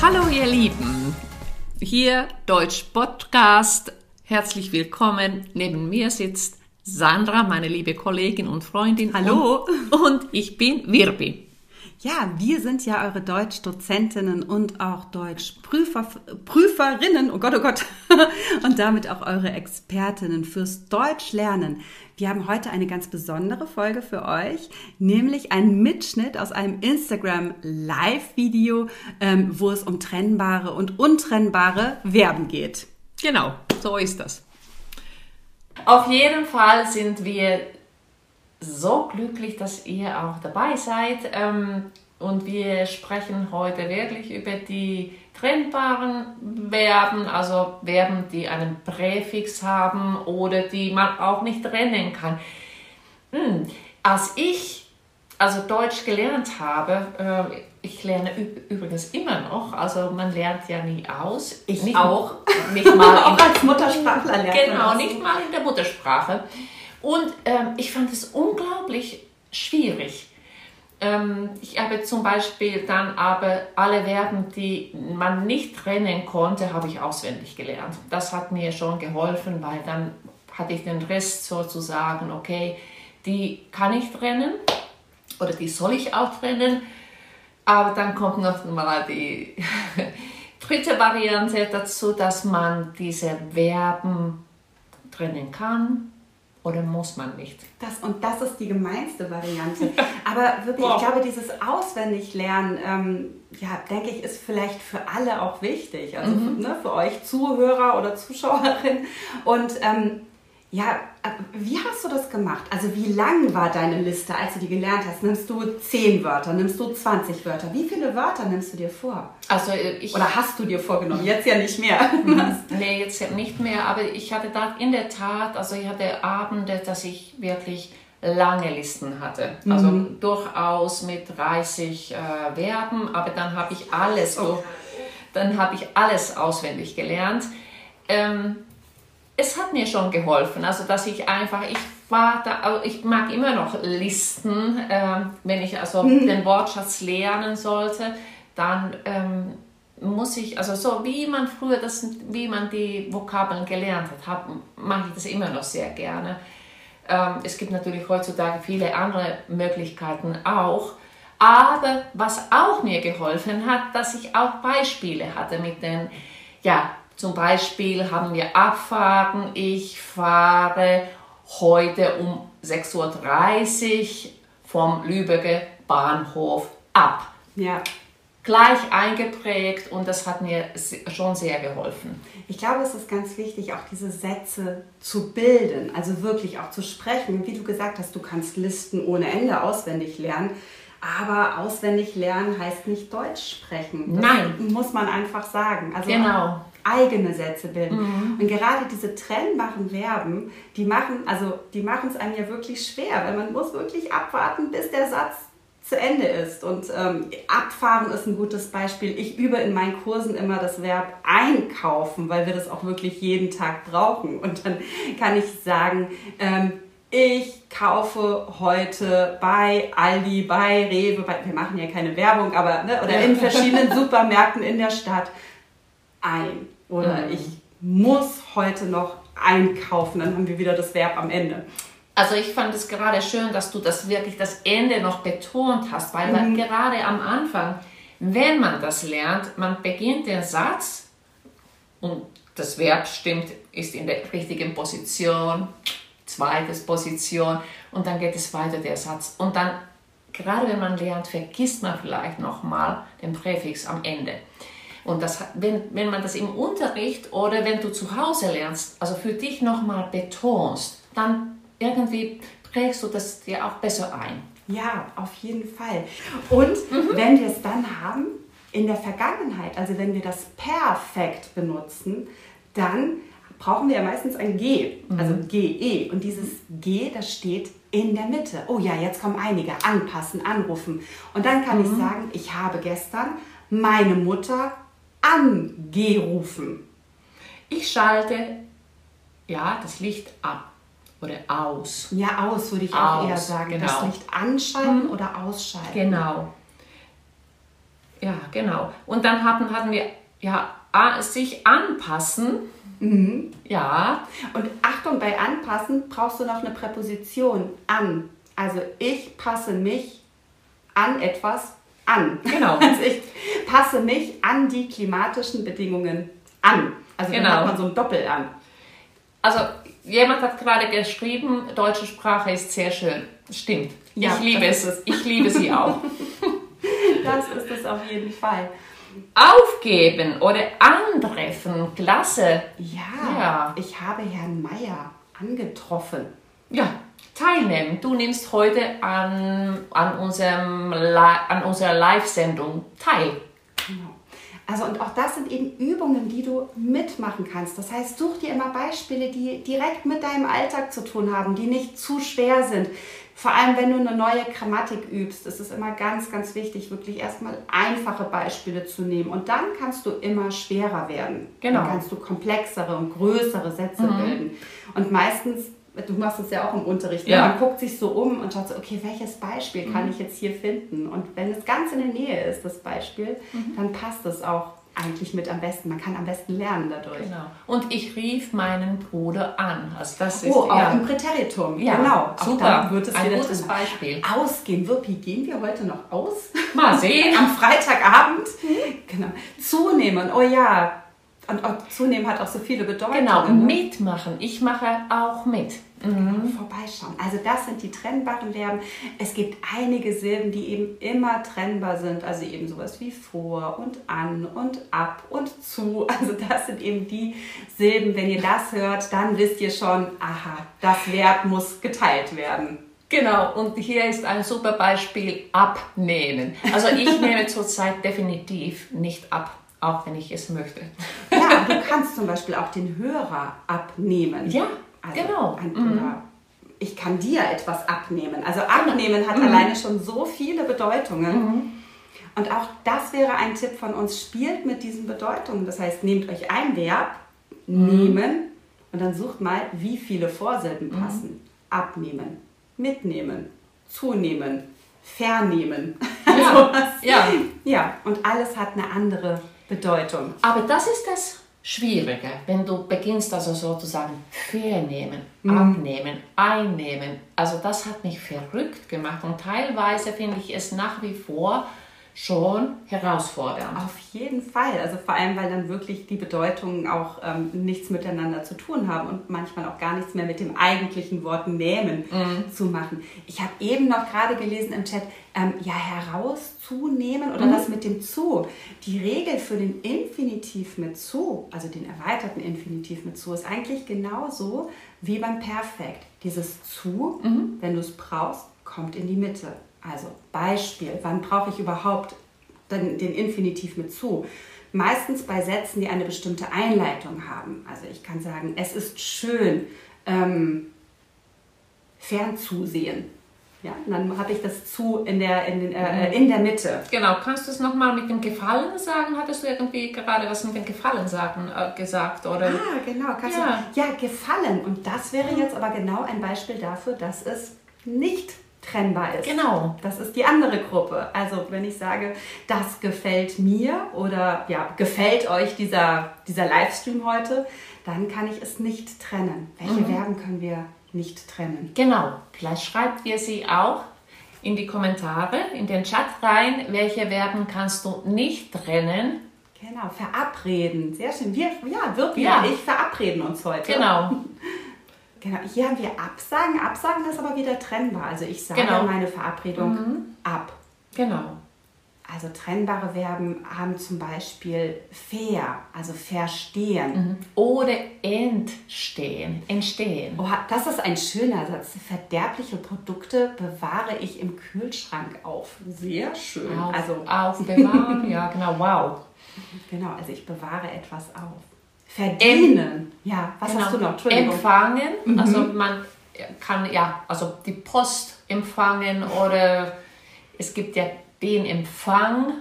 Hallo ihr Lieben, hier Deutsch Podcast. Herzlich willkommen. Neben mir sitzt Sandra, meine liebe Kollegin und Freundin. Hallo. Und, und ich bin Wirbi. Ja, wir sind ja eure Deutschdozentinnen und auch Deutschprüferinnen, oh Gott, oh Gott, und damit auch eure Expertinnen fürs Deutschlernen. Wir haben heute eine ganz besondere Folge für euch, nämlich einen Mitschnitt aus einem Instagram Live-Video, ähm, wo es um trennbare und untrennbare Verben geht. Genau, so ist das. Auf jeden Fall sind wir so glücklich, dass ihr auch dabei seid. Ähm, und wir sprechen heute wirklich über die trennbaren Verben, also Verben, die einen Präfix haben oder die man auch nicht trennen kann. Hm. Als ich also Deutsch gelernt habe, äh, ich lerne übrigens immer noch, also man lernt ja nie aus. Ich nicht, auch. Nicht mal auch als Muttersprachler lernt Genau, nicht mal in der Muttersprache. Und ähm, ich fand es unglaublich schwierig. Ähm, ich habe zum Beispiel dann aber alle Verben, die man nicht trennen konnte, habe ich auswendig gelernt. Das hat mir schon geholfen, weil dann hatte ich den Rest sozusagen, okay, die kann ich trennen oder die soll ich auch trennen. Aber dann kommt noch mal die dritte Variante dazu, dass man diese Verben trennen kann oder muss man nicht? Das, und das ist die gemeinste Variante. Aber wirklich, wow. ich glaube, dieses Auswendiglernen, ähm, ja, denke ich, ist vielleicht für alle auch wichtig. Also mhm. für, ne, für euch Zuhörer oder Zuschauerin. Und ähm, ja, äh, wie hast du das gemacht? Also wie lang war deine Liste, als du die gelernt hast? Nimmst du 10 Wörter, nimmst du 20 Wörter? Wie viele Wörter nimmst du dir vor? Also äh, ich, Oder hast du dir vorgenommen? Jetzt ja nicht mehr. nee, jetzt nicht mehr, aber ich hatte da in der Tat, also ich hatte Abende, dass ich wirklich lange Listen hatte. Also mhm. durchaus mit 30 äh, Verben, aber dann habe ich alles, oh. dann habe ich alles auswendig gelernt. Ähm, es hat mir schon geholfen, also dass ich einfach, ich war da, ich mag immer noch Listen, äh, wenn ich also mhm. den Wortschatz lernen sollte, dann ähm, muss ich, also so wie man früher das, wie man die Vokabeln gelernt hat, mache ich das immer noch sehr gerne. Ähm, es gibt natürlich heutzutage viele andere Möglichkeiten auch. Aber was auch mir geholfen hat, dass ich auch Beispiele hatte mit den, ja, zum Beispiel haben wir Abfahrten. Ich fahre heute um 6.30 Uhr vom Lübecker Bahnhof ab. Ja. Gleich eingeprägt und das hat mir schon sehr geholfen. Ich glaube, es ist ganz wichtig, auch diese Sätze zu bilden, also wirklich auch zu sprechen. Wie du gesagt hast, du kannst Listen ohne Ende auswendig lernen. Aber auswendig lernen heißt nicht Deutsch sprechen. Das Nein. Muss man einfach sagen. Also genau eigene Sätze bilden. Mhm. Und gerade diese trennbaren Verben, die machen, also die machen es einem ja wirklich schwer, weil man muss wirklich abwarten, bis der Satz zu Ende ist. Und ähm, abfahren ist ein gutes Beispiel. Ich übe in meinen Kursen immer das Verb einkaufen, weil wir das auch wirklich jeden Tag brauchen. Und dann kann ich sagen, ähm, ich kaufe heute bei Aldi, bei Rewe, bei, wir machen ja keine Werbung, aber ne, oder in verschiedenen Supermärkten in der Stadt ein. Oder mhm. ich muss heute noch einkaufen. Dann haben wir wieder das Verb am Ende. Also ich fand es gerade schön, dass du das wirklich das Ende noch betont hast, weil mhm. gerade am Anfang, wenn man das lernt, man beginnt den Satz und das Verb stimmt, ist in der richtigen Position, zweites Position und dann geht es weiter der Satz und dann gerade wenn man lernt, vergisst man vielleicht noch mal den Präfix am Ende. Und das, wenn, wenn man das im Unterricht oder wenn du zu Hause lernst, also für dich nochmal betonst, dann irgendwie prägst du das dir auch besser ein. Ja, auf jeden Fall. Und mhm. wenn wir es dann haben, in der Vergangenheit, also wenn wir das perfekt benutzen, dann brauchen wir ja meistens ein G, mhm. also GE. Und dieses G, das steht in der Mitte. Oh ja, jetzt kommen einige. Anpassen, anrufen. Und dann kann mhm. ich sagen, ich habe gestern meine Mutter angerufen. Ich schalte ja das Licht ab oder aus. Ja, aus würde ich auch aus, eher sagen. Genau. Das Licht anschalten mhm. oder ausschalten. Genau. Ja, genau. Und dann hatten, hatten wir ja sich anpassen. Mhm. Ja. Und Achtung, bei anpassen brauchst du noch eine Präposition an. Also ich passe mich an etwas an. Genau. Also ich passe mich an die klimatischen Bedingungen an. Also genau. dann hat man so ein Doppel an. Also jemand hat gerade geschrieben, deutsche Sprache ist sehr schön. Stimmt. Ja, ich liebe es. es. Ich liebe sie auch. das ist es auf jeden Fall. Aufgeben oder antreffen, klasse. Ja, ja. ich habe Herrn Meier angetroffen. Ja, teilnehmen. Du nimmst heute an, an, unserem, an unserer Live-Sendung teil. Genau. Also und auch das sind eben Übungen, die du mitmachen kannst. Das heißt, such dir immer Beispiele, die direkt mit deinem Alltag zu tun haben, die nicht zu schwer sind. Vor allem, wenn du eine neue Grammatik übst, ist es immer ganz, ganz wichtig, wirklich erstmal einfache Beispiele zu nehmen. Und dann kannst du immer schwerer werden. Genau. Dann kannst du komplexere und größere Sätze mhm. bilden. Und meistens du machst es ja auch im Unterricht, ne? ja. man guckt sich so um und schaut so, okay, welches Beispiel mhm. kann ich jetzt hier finden? Und wenn es ganz in der Nähe ist, das Beispiel, mhm. dann passt es auch eigentlich mit am besten. Man kann am besten lernen dadurch. Genau. Und ich rief meinen Bruder an. Also das ist, oh, auch ja. im Präteritum. Ja, genau. Super. Wird es Ein gutes Beispiel. Ausgehen. Wirpi, gehen wir heute noch aus? Mal sehen. Am Freitagabend. Mhm. Genau. Zunehmen. Oh ja, und zunehmen hat auch so viele Bedeutungen. Genau, ne? mitmachen. Ich mache auch mit. Mhm. Vorbeischauen. Also das sind die trennbaren Verben. Es gibt einige Silben, die eben immer trennbar sind. Also eben sowas wie vor und an und ab und zu. Also das sind eben die Silben. Wenn ihr das hört, dann wisst ihr schon, aha, das Verb muss geteilt werden. Genau, und hier ist ein super Beispiel, abnehmen. Also ich nehme zurzeit definitiv nicht ab auch wenn ich es möchte. Ja, du kannst zum Beispiel auch den Hörer abnehmen. Ja, also genau. Ein, mhm. ich kann dir etwas abnehmen. Also abnehmen hat mhm. alleine schon so viele Bedeutungen. Mhm. Und auch das wäre ein Tipp von uns, spielt mit diesen Bedeutungen. Das heißt, nehmt euch ein Verb, mhm. nehmen und dann sucht mal, wie viele Vorsilben mhm. passen. Abnehmen, mitnehmen, zunehmen, vernehmen. Ja, ja. ja, und alles hat eine andere Bedeutung. Aber das ist das Schwierige, wenn du beginnst also sozusagen vernehmen, mhm. abnehmen, einnehmen. Also das hat mich verrückt gemacht und teilweise finde ich es nach wie vor schon herausfordernd. Auf jeden Fall. Also vor allem, weil dann wirklich die Bedeutungen auch ähm, nichts miteinander zu tun haben und manchmal auch gar nichts mehr mit dem eigentlichen Wort nehmen mhm. zu machen. Ich habe eben noch gerade gelesen im Chat, ähm, ja, herauszunehmen oder mhm. das mit dem zu. Die Regel für den Infinitiv mit zu, also den erweiterten Infinitiv mit zu, ist eigentlich genauso wie beim Perfekt. Dieses zu, mhm. wenn du es brauchst, kommt in die Mitte. Also Beispiel, wann brauche ich überhaupt den, den Infinitiv mit zu? Meistens bei Sätzen, die eine bestimmte Einleitung haben. Also ich kann sagen, es ist schön, ähm, fernzusehen. Ja, dann habe ich das zu in der, in, den, äh, in der Mitte. Genau, kannst du es nochmal mit dem Gefallen sagen? Hattest du irgendwie gerade was mit dem Gefallen sagen, äh, gesagt? Oder? Ah, genau. Kannst ja. Du, ja, Gefallen. Und das wäre jetzt aber genau ein Beispiel dafür, dass es nicht trennbar ist. Genau. Das ist die andere Gruppe. Also wenn ich sage, das gefällt mir oder ja, gefällt euch dieser, dieser Livestream heute, dann kann ich es nicht trennen. Welche mhm. Verben können wir nicht trennen? Genau. Vielleicht schreibt ihr sie auch in die Kommentare, in den Chat rein, welche Verben kannst du nicht trennen. Genau, verabreden. Sehr schön. Wir, ja, wirklich, ja. ich verabreden uns heute. Genau. Genau, hier haben wir Absagen. Absagen ist aber wieder trennbar. Also ich sage genau. meine Verabredung mhm. ab. Genau. Also trennbare Verben haben zum Beispiel fair, also verstehen. Mhm. Oder entstehen, entstehen. Oh, das ist ein schöner Satz. Verderbliche Produkte bewahre ich im Kühlschrank auf. Sehr schön. Auf, also aufbewahren, ja genau, wow. Genau, also ich bewahre etwas auf. Verdienen. ja, was genau. hast du noch? Empfangen. Mhm. Also man kann ja, also die Post empfangen oder es gibt ja den Empfang.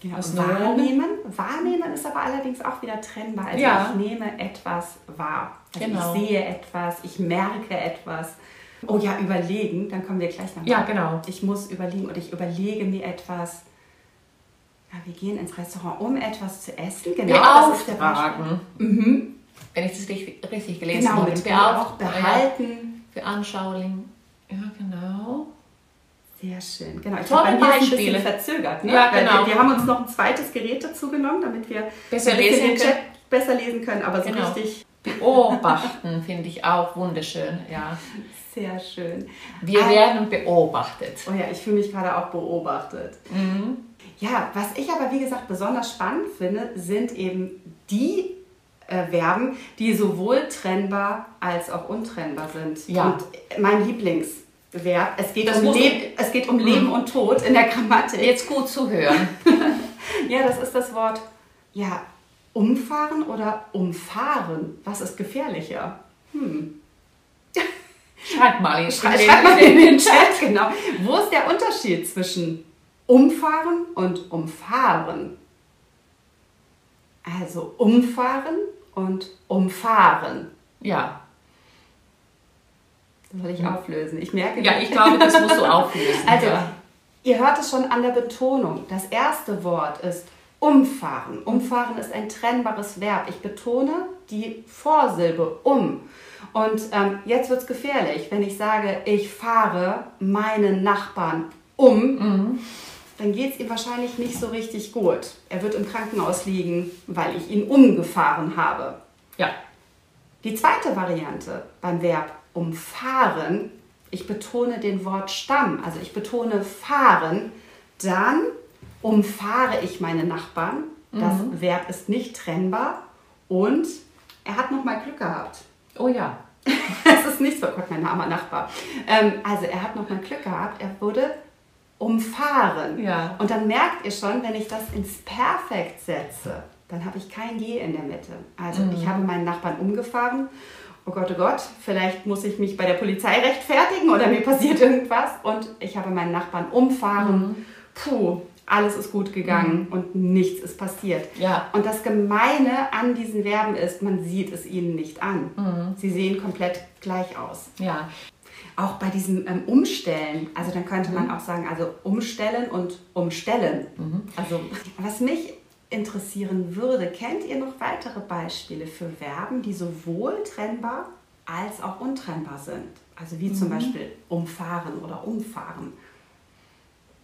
Ja, wahrnehmen. Wahrnehmen ist aber allerdings auch wieder trennbar. Also ja. ich nehme etwas wahr. Also genau. ich sehe etwas, ich merke etwas. Oh ja, überlegen, dann kommen wir gleich noch. Ja, genau. Ich muss überlegen oder ich überlege mir etwas. Ja, wir gehen ins Restaurant, um etwas zu essen. Genau, das ist der Beauftragen. Mhm. Wenn ich das richtig, richtig gelesen Genau, habe. Beauf- auch behalten. Ja, veranschaulichen. Ja, genau. Sehr schön. Genau, ich Tolle habe bei mir ein bisschen verzögert. Ne? Ja, genau. Wir, wir haben uns noch ein zweites Gerät dazu genommen, damit wir Besser lesen den können. Chat besser lesen können. Aber so Genau. richtig Beobachten finde ich auch wunderschön. Ja. sehr schön. Wir Ah. werden beobachtet. Oh ja, ich fühle mich gerade auch beobachtet. Mhm. Ja, was ich aber wie gesagt besonders spannend finde, sind eben die äh, Verben, die sowohl trennbar als auch untrennbar sind. Ja. Und mein Lieblingsverb, es geht, Das um, muss- Leb es geht um Leben und Tod in der Grammatik. Jetzt gut zu hören. Ja, das ist das Wort, ja, umfahren oder umfahren. Was ist gefährlicher? Schreibt mal in Schrei- Schreibt mal in den Chat, genau. Wo ist der Unterschied zwischen umfahren und umfahren? Also umfahren und umfahren. Ja. Das soll ich auflösen. Ich merke, ja, ich glaube, das musst du auflösen. Also, ja. ihr hört es schon an der Betonung. Das erste Wort ist umfahren. Umfahren ist ein trennbares Verb. Ich betone die Vorsilbe um. Und ähm, jetzt wird es gefährlich. Wenn ich sage, ich fahre meinen Nachbarn um, dann geht es ihm wahrscheinlich nicht so richtig gut. Er wird im Krankenhaus liegen, weil ich ihn umgefahren habe. ja. Die zweite Variante beim Verb umfahren, ich betone den Wortstamm, also ich betone fahren, dann umfahre ich meine Nachbarn. Das Verb ist nicht trennbar und er hat noch mal Glück gehabt. Oh ja. Es ist nicht so, oh Gott, mein armer Nachbar. Ähm, also er hat noch mal Glück gehabt, er wurde umfahren. Ja. Und dann merkt ihr schon, wenn ich das ins Perfekt setze, dann habe ich kein G in der Mitte. Also ich habe meinen Nachbarn umgefahren. Oh Gott, oh Gott, vielleicht muss ich mich bei der Polizei rechtfertigen oder mir passiert irgendwas. Und ich habe meinen Nachbarn umfahren. Puh, alles ist gut gegangen und nichts ist passiert. Ja. Und das Gemeine an diesen Verben ist, man sieht es ihnen nicht an. Sie sehen komplett gleich aus. Ja. Auch bei diesem ähm, Umstellen, also dann könnte man auch sagen, also umstellen und umstellen. Also was mich interessieren würde, kennt ihr noch weitere Beispiele für Verben, die sowohl trennbar als auch untrennbar sind? Also wie zum Beispiel umfahren oder umfahren.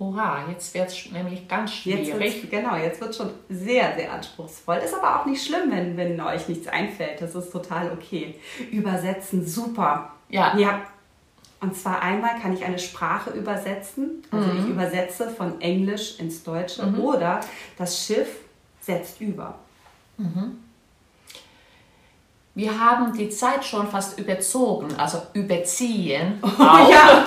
Oha, jetzt wird es nämlich ganz Jetzt schwierig. wird's, genau, jetzt wird schon sehr, sehr anspruchsvoll. Ist aber auch nicht schlimm, wenn, wenn euch nichts einfällt. Das ist total okay. Übersetzen, super. Ja. Ja. Und zwar einmal kann ich eine Sprache übersetzen. Also Mhm. ich übersetze von Englisch ins Deutsche. Oder das Schiff setzt über. Wir haben die Zeit schon fast überzogen, also überziehen. Oh, ja.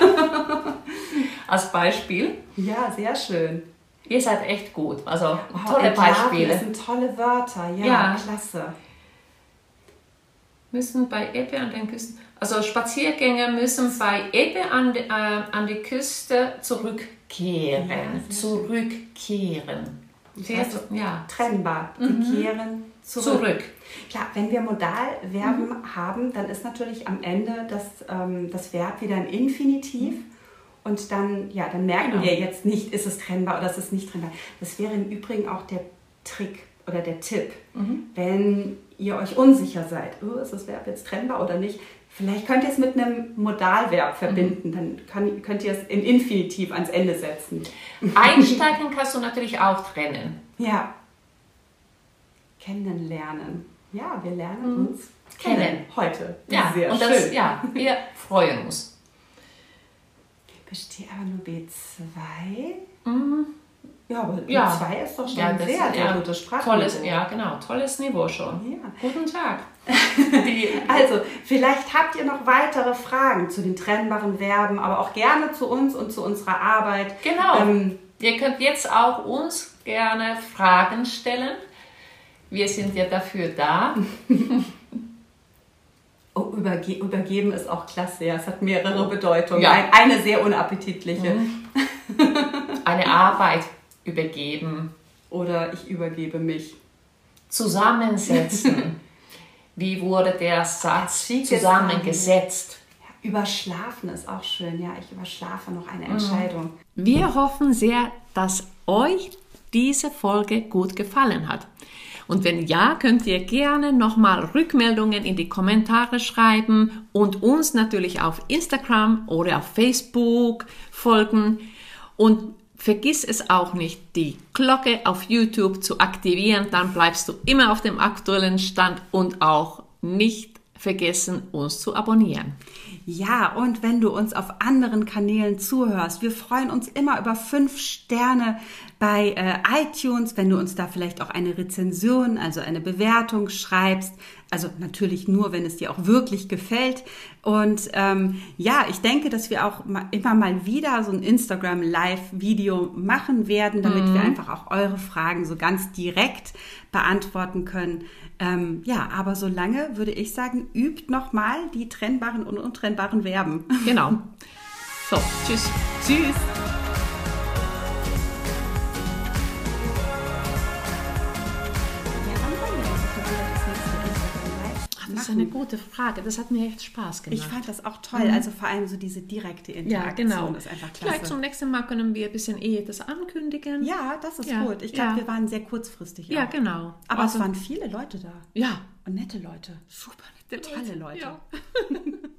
als Beispiel. ja, sehr schön. Ihr seid echt gut. Also Oh, tolle Beispiele. Das sind tolle Wörter. Ja, Ja. klasse. Müssen bei Ebbe an den Küsten, also Spaziergänger müssen bei Ebbe an, die- äh, an die Küste zurückkehren. Ja, zurückkehren. Also, ja, Trennbar. Sie kehren zurück. zurück. Klar, wenn wir Modalverben Mhm. haben, dann ist natürlich am Ende das, ähm, das Verb wieder ein Infinitiv. Und dann, ja, dann merken Genau. wir jetzt nicht, ist es trennbar oder ist es nicht trennbar. Das wäre im Übrigen auch der Trick oder der Tipp. Mhm. Wenn ihr euch unsicher seid, oh, ist das Verb jetzt trennbar oder nicht, vielleicht könnt ihr es mit einem Modalverb Mhm. verbinden. Dann kann, könnt ihr es im Infinitiv ans Ende setzen. Einsteigen kannst du natürlich auch trennen. Ja. Kennenlernen. Ja, wir lernen uns kennen. Mhm. Kennen. heute. Ja, Sehr und schön. das, ja, wir freuen uns. Bestehe aber nur B2. Mhm. Ja, aber Ja. B2 ist doch schon Ja, das sehr, sehr ja, gutes Sprachniveau. tolles, ja genau, tolles Niveau schon. Ja. Guten Tag. Also, vielleicht habt ihr noch weitere Fragen zu den trennbaren Verben, aber auch gerne zu uns und zu unserer Arbeit. Genau. Ähm, Ihr könnt jetzt auch uns gerne Fragen stellen. Wir sind ja dafür da. oh, überge übergeben ist auch klasse, ja. Es hat mehrere Bedeutungen. Ja. Ein, eine sehr unappetitliche. Eine Arbeit übergeben, Oder ich übergebe mich. zusammensetzen. Wie wurde der Satz zusammengesetzt? Ja, überschlafen ist auch schön. Ja, ich überschlafe noch Mhm. eine Entscheidung. Wir hoffen sehr, dass euch diese Folge gut gefallen hat. Und wenn ja, könnt ihr gerne nochmal Rückmeldungen in die Kommentare schreiben und uns natürlich auf Instagram oder auf Facebook folgen. Und vergiss es auch nicht, die Glocke auf YouTube zu aktivieren, dann bleibst du immer auf dem aktuellen Stand und auch nicht vergessen, uns zu abonnieren. Ja, und wenn du uns auf anderen Kanälen zuhörst, wir freuen uns immer über fünf Sterne bei äh, iTunes, wenn du uns da vielleicht auch eine Rezension, also eine Bewertung schreibst. Also natürlich nur, wenn es dir auch wirklich gefällt. Und ähm, ja, ich denke, dass wir auch mal, immer mal wieder so ein Instagram Live-Video machen werden, damit mhm. wir einfach auch eure Fragen so ganz direkt beantworten können. Ähm, ja, aber solange würde ich sagen, übt nochmal die trennbaren und untrennbaren Verben. Genau. So, tschüss. Tschüss. Das ist eine gute Frage. Das hat mir echt Spaß gemacht. Ich fand das auch toll. Mhm. Also vor allem so diese direkte Interaktion ja, genau. ist einfach klasse. Vielleicht zum nächsten Mal können wir ein bisschen eh das ankündigen. Ja, das ist ja. gut. Ich glaube, ja. wir waren sehr kurzfristig. Ja, auch. genau. Aber also, es waren viele Leute da. Ja. Und nette Leute. Super nette Leute. Tolle Leute. Ja.